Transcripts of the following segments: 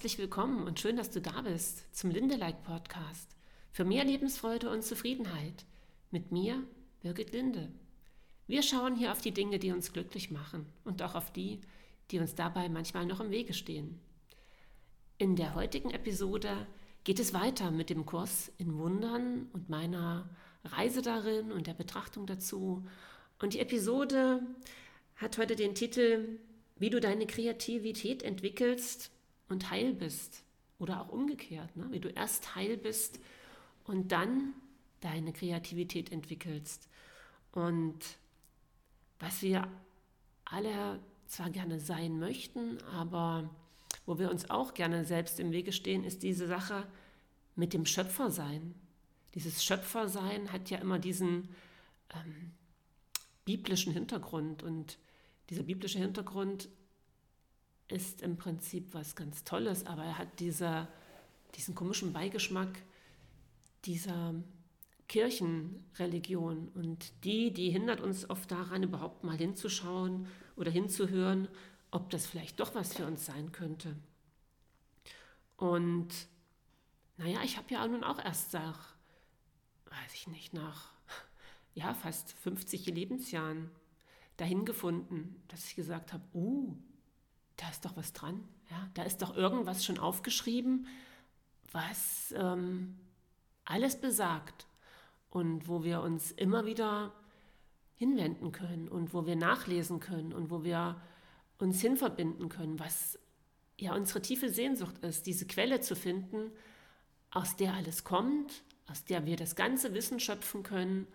Herzlich willkommen und schön, dass du da bist zum Lindelike Podcast für mehr Lebensfreude und Zufriedenheit. Mit mir, Birgit Linde. Wir schauen hier auf die Dinge, die uns glücklich machen und auch auf die, die uns dabei manchmal noch im Wege stehen. In der heutigen Episode geht es weiter mit dem Kurs in Wundern und meiner Reise darin und der Betrachtung dazu. Und die Episode hat heute den Titel Wie du deine Kreativität entwickelst und heil bist. Oder auch umgekehrt, ne? wie du erst heil bist und dann deine Kreativität entwickelst. Und was wir alle zwar gerne sein möchten, aber wo wir uns auch gerne selbst im Wege stehen, ist diese Sache mit dem Schöpfersein. Dieses Schöpfersein hat ja immer diesen ähm, biblischen Hintergrund und dieser biblische Hintergrund ist im Prinzip was ganz Tolles, aber er hat diese, diesen komischen Beigeschmack dieser Kirchenreligion und die, die hindert uns oft daran, überhaupt mal hinzuschauen oder hinzuhören, ob das vielleicht doch was für uns sein könnte. Und naja, ich habe ja nun auch erst nach, weiß ich nicht, nach ja, fast 50 Lebensjahren dahin gefunden, dass ich gesagt habe, oh, da ist doch was dran. Ja, da ist doch irgendwas schon aufgeschrieben, was ähm, alles besagt und wo wir uns immer wieder hinwenden können und wo wir nachlesen können und wo wir uns hinverbinden können, was ja unsere tiefe Sehnsucht ist, diese Quelle zu finden, aus der alles kommt, aus der wir das ganze Wissen schöpfen können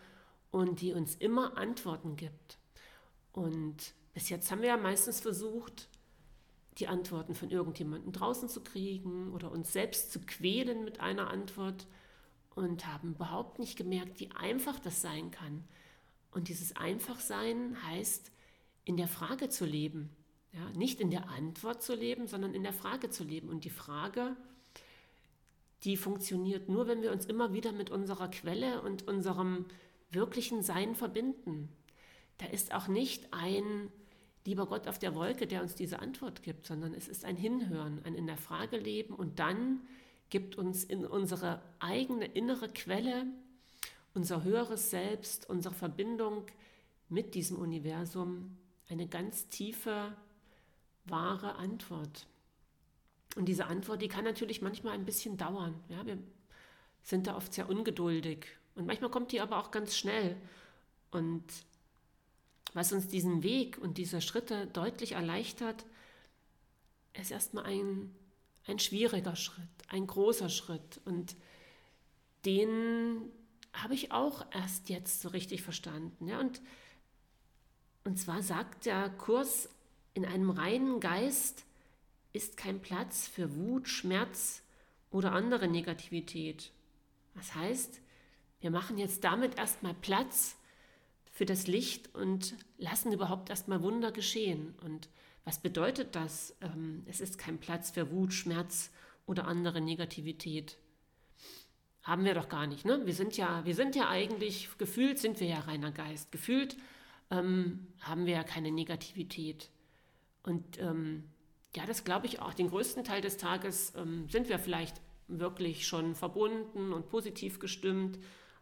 und die uns immer Antworten gibt. Und bis jetzt haben wir ja meistens versucht, die Antworten von irgendjemandem draußen zu kriegen oder uns selbst zu quälen mit einer Antwort und haben überhaupt nicht gemerkt, wie einfach das sein kann. Und dieses Einfachsein heißt, in der Frage zu leben. Ja, nicht in der Antwort zu leben, sondern in der Frage zu leben. Und die Frage, die funktioniert nur, wenn wir uns immer wieder mit unserer Quelle und unserem wirklichen Sein verbinden. Da ist auch nicht ein lieber Gott auf der Wolke, der uns diese Antwort gibt, sondern es ist ein Hinhören, ein in der Frage leben und dann gibt uns in unsere eigene innere Quelle, unser höheres Selbst, unsere Verbindung mit diesem Universum eine ganz tiefe, wahre Antwort. Und diese Antwort, die kann natürlich manchmal ein bisschen dauern. Ja, wir sind da oft sehr ungeduldig und manchmal kommt die aber auch ganz schnell. Und was uns diesen Weg und diese Schritte deutlich erleichtert, ist erstmal ein, ein schwieriger Schritt, ein großer Schritt. Und den habe ich auch erst jetzt so richtig verstanden. Ja? Und, und zwar sagt der Kurs, in einem reinen Geist ist kein Platz für Wut, Schmerz oder andere Negativität. Das heißt, wir machen jetzt damit erstmal Platz für das Licht und lassen überhaupt erstmal Wunder geschehen. Und was bedeutet das? Ähm, es ist kein Platz für Wut, Schmerz oder andere Negativität. Haben wir doch gar nicht. Ne? Wir, sind ja, wir sind ja eigentlich, gefühlt sind wir ja reiner Geist. Gefühlt ähm, haben wir ja keine Negativität. Und ähm, ja, das glaube ich auch. Den größten Teil des Tages ähm, sind wir vielleicht wirklich schon verbunden und positiv gestimmt.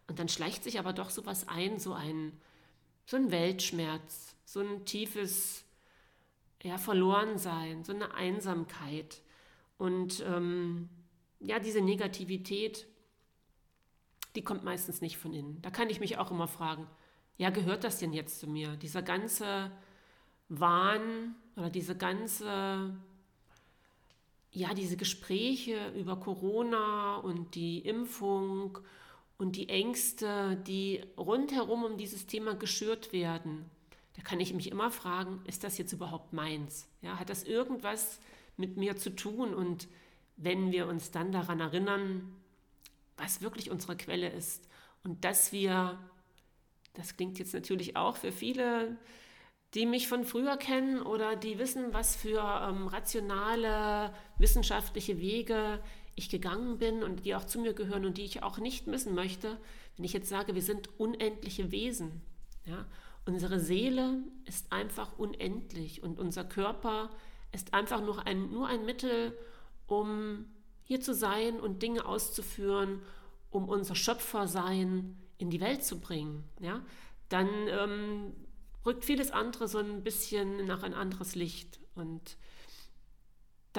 Und dann schleicht sich aber doch sowas ein, so ein so ein Weltschmerz, so ein tiefes ja, Verlorensein, so eine Einsamkeit. Und ähm, ja, diese Negativität, die kommt meistens nicht von innen. Da kann ich mich auch immer fragen, ja, gehört das denn jetzt zu mir? Dieser ganze Wahn oder diese ganze, ja, diese Gespräche über Corona und die Impfung und die Ängste, die rundherum um dieses Thema geschürt werden, da kann ich mich immer fragen, ist das jetzt überhaupt meins? Ja, hat das irgendwas mit mir zu tun? Und wenn wir uns dann daran erinnern, was wirklich unsere Quelle ist und dass wir, das klingt jetzt natürlich auch für viele, die mich von früher kennen oder die wissen, was für ähm, rationale wissenschaftliche Wege ich gegangen bin und die auch zu mir gehören und die ich auch nicht missen möchte, wenn ich jetzt sage, wir sind unendliche Wesen. Ja? Unsere Seele ist einfach unendlich und unser Körper ist einfach nur ein, nur ein Mittel, um hier zu sein und Dinge auszuführen, um unser Schöpfersein in die Welt zu bringen, ja, dann ähm, rückt vieles andere so ein bisschen nach ein anderes Licht. Und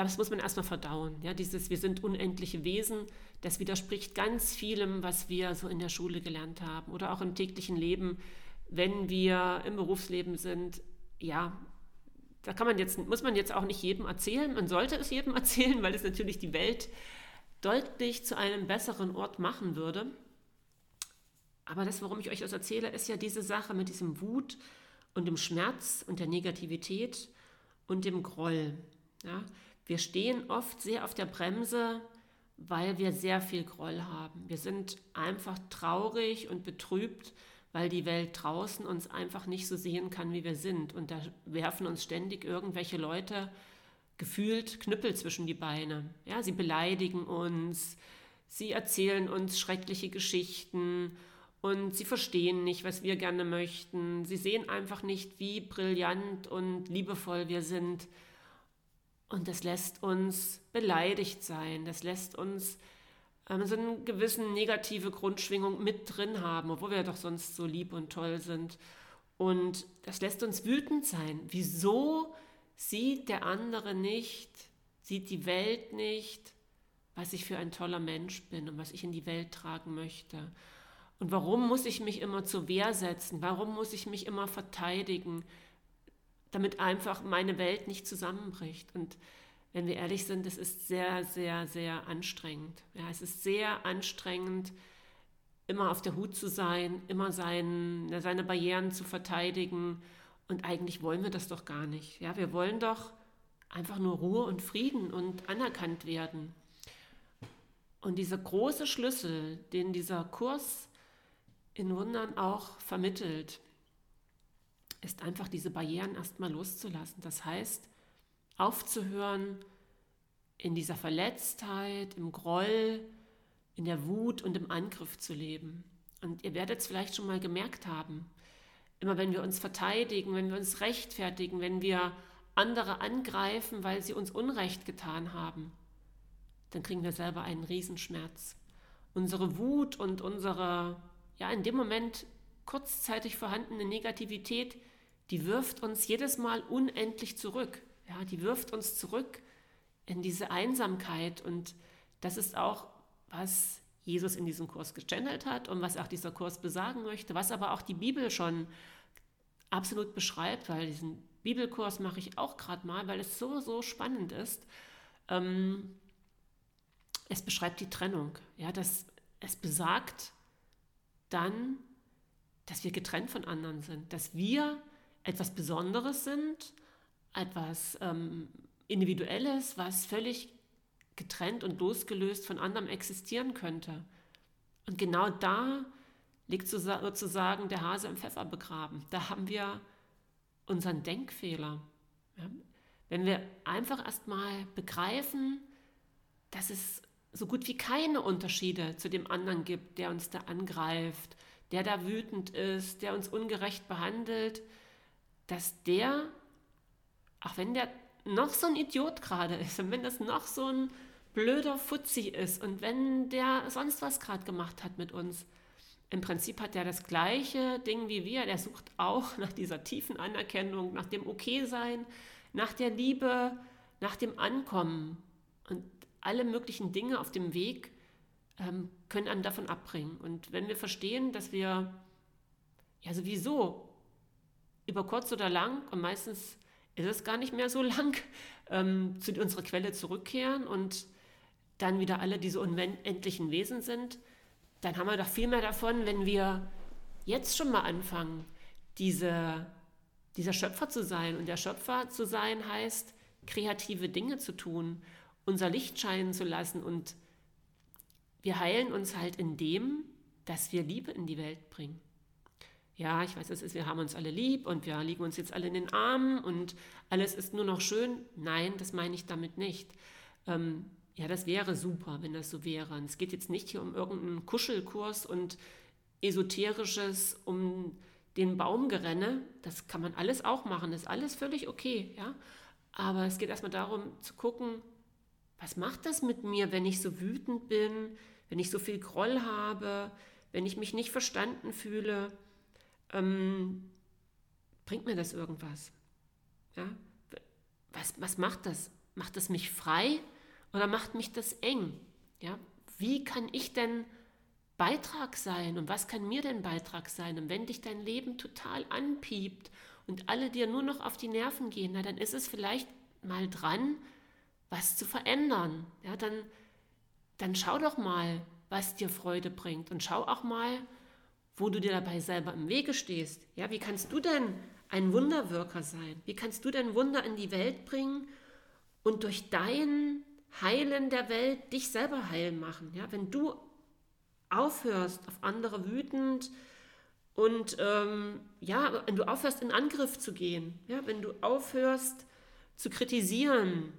das muss man erstmal verdauen. Ja, dieses Wir sind unendliche Wesen, das widerspricht ganz vielem, was wir so in der Schule gelernt haben oder auch im täglichen Leben, wenn wir im Berufsleben sind. Ja, da kann man jetzt, muss man jetzt auch nicht jedem erzählen. Man sollte es jedem erzählen, weil es natürlich die Welt deutlich zu einem besseren Ort machen würde. Aber das, warum ich euch das erzähle, ist ja diese Sache mit diesem Wut und dem Schmerz und der Negativität und dem Groll. Ja? Wir stehen oft sehr auf der Bremse, weil wir sehr viel Groll haben. Wir sind einfach traurig und betrübt, weil die Welt draußen uns einfach nicht so sehen kann, wie wir sind. Und da werfen uns ständig irgendwelche Leute gefühlt Knüppel zwischen die Beine. Ja, sie beleidigen uns, sie erzählen uns schreckliche Geschichten und sie verstehen nicht, was wir gerne möchten. Sie sehen einfach nicht, wie brillant und liebevoll wir sind. Und das lässt uns beleidigt sein. Das lässt uns ähm, so eine gewisse negative Grundschwingung mit drin haben, obwohl wir doch sonst so lieb und toll sind. Und das lässt uns wütend sein. Wieso sieht der andere nicht, sieht die Welt nicht, was ich für ein toller Mensch bin und was ich in die Welt tragen möchte? Und warum muss ich mich immer zur Wehr setzen? Warum muss ich mich immer verteidigen, damit einfach meine Welt nicht zusammenbricht? Und wenn wir ehrlich sind, es ist sehr, sehr, sehr anstrengend. Ja, es ist sehr anstrengend, immer auf der Hut zu sein, immer sein, seine Barrieren zu verteidigen. Und eigentlich wollen wir das doch gar nicht. Ja, wir wollen doch einfach nur Ruhe und Frieden und anerkannt werden. Und dieser große Schlüssel, den dieser Kurs in Wundern auch vermittelt, ist einfach diese Barrieren erstmal loszulassen. Das heißt, aufzuhören, in dieser Verletztheit, im Groll, in der Wut und im Angriff zu leben. Und ihr werdet es vielleicht schon mal gemerkt haben, immer wenn wir uns verteidigen, wenn wir uns rechtfertigen, wenn wir andere angreifen, weil sie uns Unrecht getan haben, dann kriegen wir selber einen Riesenschmerz. Unsere Wut und unsere, ja, in dem Moment kurzzeitig vorhandene Negativität, die wirft uns jedes Mal unendlich zurück. Ja, die wirft uns zurück in diese Einsamkeit. Und das ist auch, was Jesus in diesem Kurs gechannelt hat und was auch dieser Kurs besagen möchte, was aber auch die Bibel schon absolut beschreibt, weil diesen Bibelkurs mache ich auch gerade mal, weil es so, so spannend ist. Ähm, es beschreibt die Trennung. Ja, das, es besagt dann, dass wir getrennt von anderen sind, dass wir etwas Besonderes sind etwas ähm, Individuelles, was völlig getrennt und losgelöst von anderem existieren könnte. Und genau da liegt sozusagen der Hase im Pfeffer begraben. Da haben wir unseren Denkfehler. Ja? Wenn wir einfach erstmal begreifen, dass es so gut wie keine Unterschiede zu dem anderen gibt, der uns da angreift, der da wütend ist, der uns ungerecht behandelt, dass der auch wenn der noch so ein Idiot gerade ist und wenn das noch so ein blöder Fuzzi ist und wenn der sonst was gerade gemacht hat mit uns, im Prinzip hat der das gleiche Ding wie wir. Der sucht auch nach dieser tiefen Anerkennung, nach dem Okay-Sein, nach der Liebe, nach dem Ankommen. Und alle möglichen Dinge auf dem Weg ähm, können einem davon abbringen. Und wenn wir verstehen, dass wir ja sowieso über kurz oder lang und meistens ist es gar nicht mehr so lang, ähm, zu unserer Quelle zurückkehren und dann wieder alle diese unendlichen Wesen sind, dann haben wir doch viel mehr davon, wenn wir jetzt schon mal anfangen, diese, dieser Schöpfer zu sein. Und der Schöpfer zu sein heißt, kreative Dinge zu tun, unser Licht scheinen zu lassen. Und wir heilen uns halt in dem, dass wir Liebe in die Welt bringen ja, ich weiß, es ist, wir haben uns alle lieb und wir liegen uns jetzt alle in den Armen und alles ist nur noch schön. Nein, das meine ich damit nicht. Ähm, ja, das wäre super, wenn das so wäre. Und es geht jetzt nicht hier um irgendeinen Kuschelkurs und esoterisches, um den Baumgerenne. Das kann man alles auch machen, das ist alles völlig okay, ja. Aber es geht erstmal darum zu gucken, was macht das mit mir, wenn ich so wütend bin, wenn ich so viel Groll habe, wenn ich mich nicht verstanden fühle? Ähm, bringt mir das irgendwas? Ja? Was, was macht das? Macht das mich frei oder macht mich das eng? Ja? Wie kann ich denn Beitrag sein und was kann mir denn Beitrag sein? Und wenn dich dein Leben total anpiept und alle dir nur noch auf die Nerven gehen, na, dann ist es vielleicht mal dran, was zu verändern. Ja, dann, dann schau doch mal, was dir Freude bringt und schau auch mal, wo du dir dabei selber im Wege stehst. Ja, wie kannst du denn ein Wunderwirker sein? Wie kannst du denn Wunder in die Welt bringen und durch dein Heilen der Welt dich selber heilen machen? Ja, wenn du aufhörst, auf andere wütend und ähm, ja, wenn du aufhörst, in Angriff zu gehen, ja, wenn du aufhörst zu kritisieren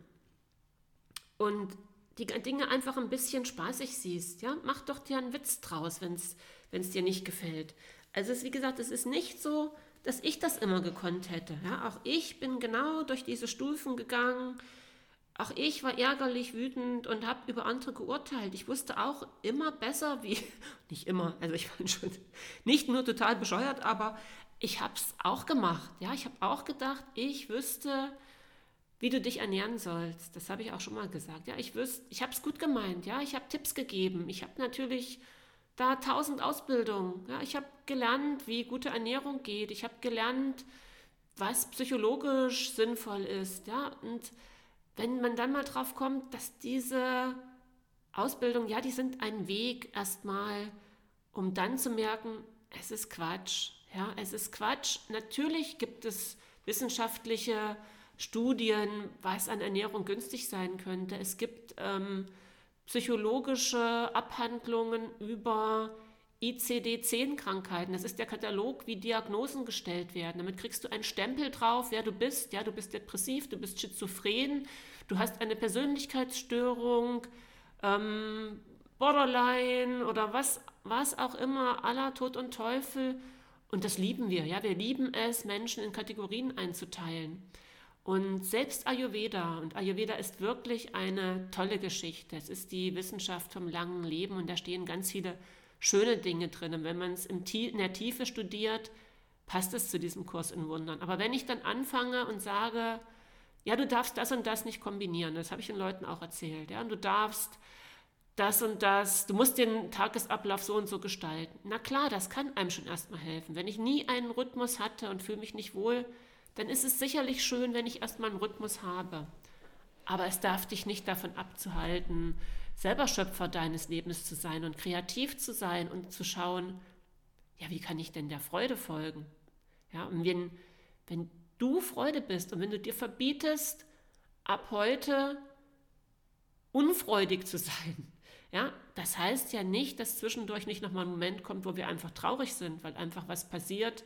und die Dinge einfach ein bisschen spaßig siehst, ja, mach doch dir einen Witz draus, wenn es dir nicht gefällt. Also es, wie gesagt, es ist nicht so, dass ich das immer gekonnt hätte. Ja, auch ich bin genau durch diese Stufen gegangen. Auch ich war ärgerlich, wütend und habe über andere geurteilt. Ich wusste auch immer besser, wie, nicht immer, also ich war schon nicht nur total bescheuert, aber ich habe es auch gemacht. Ja, ich habe auch gedacht, ich wüsste, wie du dich ernähren sollst. Das habe ich auch schon mal gesagt. Ja, ich wüsste, ich habe es gut gemeint. Ja, ich habe Tipps gegeben. Ich habe natürlich da tausend Ausbildungen. Ja, ich habe gelernt, wie gute Ernährung geht. Ich habe gelernt, was psychologisch sinnvoll ist. Ja, und wenn man dann mal drauf kommt, dass diese Ausbildung, ja, die sind ein Weg erstmal, um dann zu merken, es ist Quatsch. Ja, es ist Quatsch. Natürlich gibt es wissenschaftliche Studien, was an Ernährung günstig sein könnte. Es gibt ähm, psychologische Abhandlungen über ICD-10-Krankheiten. Das ist der Katalog, wie Diagnosen gestellt werden. Damit kriegst du einen Stempel drauf, wer du bist. Ja, du bist depressiv, du bist schizophren, du hast eine Persönlichkeitsstörung, ähm, Borderline oder was, was auch immer, aller Tod und Teufel. Und das lieben wir. Ja, wir lieben es, Menschen in Kategorien einzuteilen. Und selbst Ayurveda, und Ayurveda ist wirklich eine tolle Geschichte. Es ist die Wissenschaft vom langen Leben und da stehen ganz viele schöne Dinge drin. Und wenn man es in der Tiefe studiert, passt es zu diesem Kurs in Wundern. Aber wenn ich dann anfange und sage, ja, du darfst das und das nicht kombinieren, das habe ich den Leuten auch erzählt, ja, und du darfst das und das, du musst den Tagesablauf so und so gestalten. Na klar, das kann einem schon erstmal helfen. Wenn ich nie einen Rhythmus hatte und fühle mich nicht wohl, dann ist es sicherlich schön, wenn ich erstmal einen Rhythmus habe. Aber es darf dich nicht davon abzuhalten, selber Schöpfer deines Lebens zu sein und kreativ zu sein und zu schauen, ja, wie kann ich denn der Freude folgen? Ja, und wenn, wenn du Freude bist und wenn du dir verbietest, ab heute unfreudig zu sein, ja, das heißt ja nicht, dass zwischendurch nicht nochmal ein Moment kommt, wo wir einfach traurig sind, weil einfach was passiert,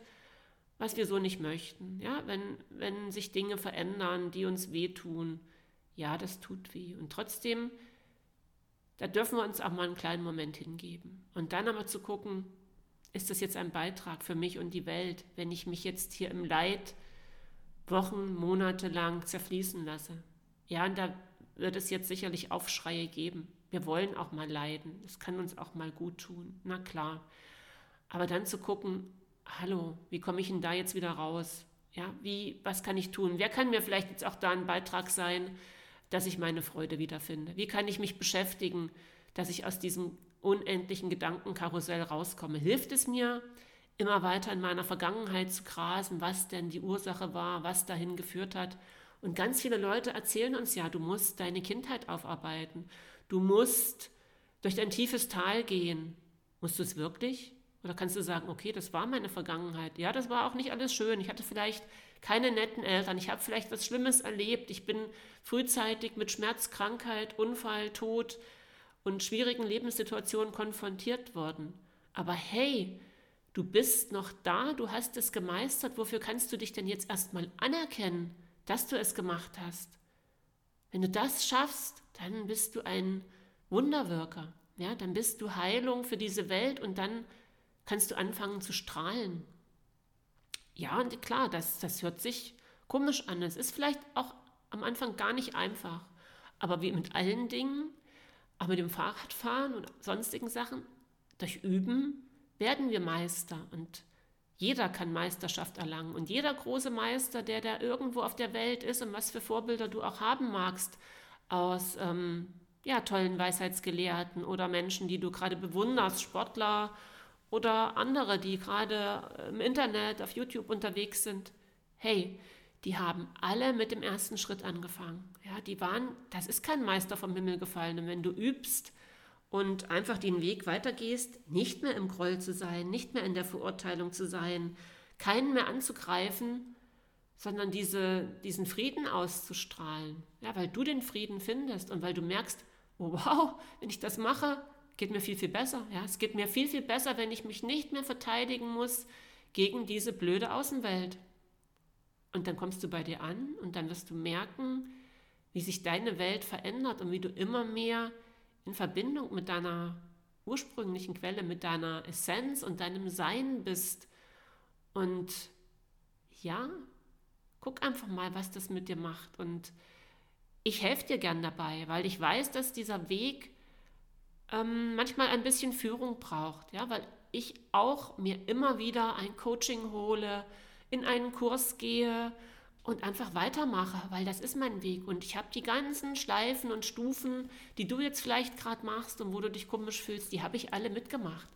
was wir so nicht möchten. Ja, wenn, wenn sich Dinge verändern, die uns wehtun, ja, das tut weh. Und trotzdem da dürfen wir uns auch mal einen kleinen Moment hingeben. Und dann aber zu gucken, ist das jetzt ein Beitrag für mich und die Welt, wenn ich mich jetzt hier im Leid Wochen, Monate lang zerfließen lasse. Ja, und da wird es jetzt sicherlich Aufschreie geben. Wir wollen auch mal leiden. Es kann uns auch mal gut tun. Na klar. Aber dann zu gucken, hallo, wie komme ich denn da jetzt wieder raus? Ja, wie, was kann ich tun? Wer kann mir vielleicht jetzt auch da ein Beitrag sein, dass ich meine Freude wiederfinde? Wie kann ich mich beschäftigen, dass ich aus diesem unendlichen Gedankenkarussell rauskomme? Hilft es mir, immer weiter in meiner Vergangenheit zu grasen, was denn die Ursache war, was dahin geführt hat? Und ganz viele Leute erzählen uns ja, du musst deine Kindheit aufarbeiten. Du musst durch dein tiefes Tal gehen. Musst du es wirklich? Oder kannst du sagen, okay, das war meine Vergangenheit. Ja, das war auch nicht alles schön. Ich hatte vielleicht keine netten Eltern. Ich habe vielleicht was Schlimmes erlebt. Ich bin frühzeitig mit Schmerz, Krankheit, Unfall, Tod und schwierigen Lebenssituationen konfrontiert worden. Aber hey, du bist noch da, du hast es gemeistert. Wofür kannst du dich denn jetzt erstmal anerkennen, dass du es gemacht hast? Wenn du das schaffst, dann bist du ein Wunderwirker. Ja, dann bist du Heilung für diese Welt und dann kannst du anfangen zu strahlen. Ja, und klar, das, das hört sich komisch an. Es ist vielleicht auch am Anfang gar nicht einfach. Aber wie mit allen Dingen, auch mit dem Fahrradfahren und sonstigen Sachen, durch Üben werden wir Meister und jeder kann Meisterschaft erlangen und jeder große Meister, der da irgendwo auf der Welt ist und was für Vorbilder du auch haben magst aus ähm, ja, tollen Weisheitsgelehrten oder Menschen, die du gerade bewunderst, Sportler oder andere, die gerade im Internet, auf YouTube unterwegs sind. Hey, die haben alle mit dem ersten Schritt angefangen. Ja, die waren, das ist kein Meister vom Himmel gefallen. Und wenn du übst und einfach den Weg weitergehst, nicht mehr im Groll zu sein, nicht mehr in der Verurteilung zu sein, keinen mehr anzugreifen, sondern diese, diesen Frieden auszustrahlen. Ja, weil du den Frieden findest und weil du merkst, oh wow, wenn ich das mache, geht mir viel, viel besser. Ja, es geht mir viel, viel besser, wenn ich mich nicht mehr verteidigen muss gegen diese blöde Außenwelt. Und dann kommst du bei dir an und dann wirst du merken, wie sich deine Welt verändert und wie du immer mehr in Verbindung mit deiner ursprünglichen Quelle, mit deiner Essenz und deinem Sein bist. Und ja, guck einfach mal, was das mit dir macht. Und ich helfe dir gern dabei, weil ich weiß, dass dieser Weg ähm, manchmal ein bisschen Führung braucht. Ja, weil ich auch mir immer wieder ein Coaching hole, in einen Kurs gehe und einfach weitermache, weil das ist mein Weg. Und ich habe die ganzen Schleifen und Stufen, die du jetzt vielleicht gerade machst und wo du dich komisch fühlst, die habe ich alle mitgemacht.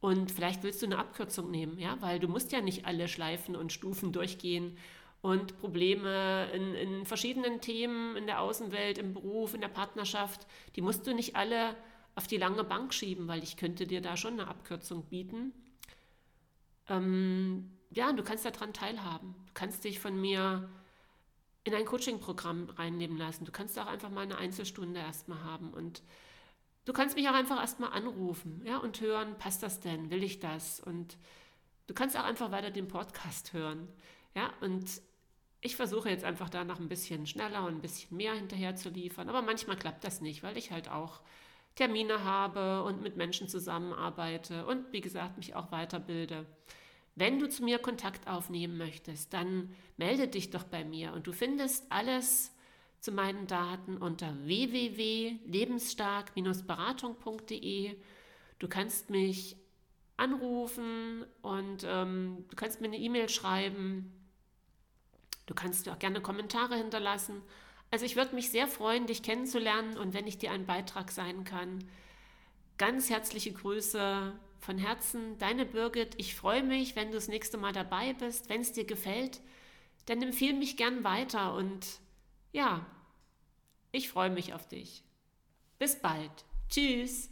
Und vielleicht willst du eine Abkürzung nehmen, ja, weil du musst ja nicht alle Schleifen und Stufen durchgehen und Probleme in, in verschiedenen Themen in der Außenwelt, im Beruf, in der Partnerschaft, die musst du nicht alle auf die lange Bank schieben, weil ich könnte dir da schon eine Abkürzung bieten. Ähm, ja, du kannst daran teilhaben. Du kannst dich von mir in ein Coaching-Programm reinnehmen lassen. Du kannst auch einfach mal eine Einzelstunde erstmal haben und du kannst mich auch einfach erstmal anrufen, ja, und hören, passt das denn? Will ich das? Und du kannst auch einfach weiter den Podcast hören, ja, und ich versuche jetzt einfach da noch ein bisschen schneller und ein bisschen mehr hinterher zu liefern, aber manchmal klappt das nicht, weil ich halt auch Termine habe und mit Menschen zusammenarbeite und wie gesagt mich auch weiterbilde. Wenn du zu mir Kontakt aufnehmen möchtest, dann melde dich doch bei mir und du findest alles zu meinen Daten unter www.lebensstark-beratung.de. Du kannst mich anrufen und ähm, du kannst mir eine E-Mail schreiben. Du kannst auch gerne Kommentare hinterlassen. Also ich würde mich sehr freuen, dich kennenzulernen und wenn ich dir ein Beitrag sein kann. Ganz herzliche Grüße von Herzen, deine Birgit. Ich freue mich, wenn du das nächste Mal dabei bist. Wenn es dir gefällt, dann empfehle mich gern weiter und ja, ich freue mich auf dich. Bis bald. Tschüss.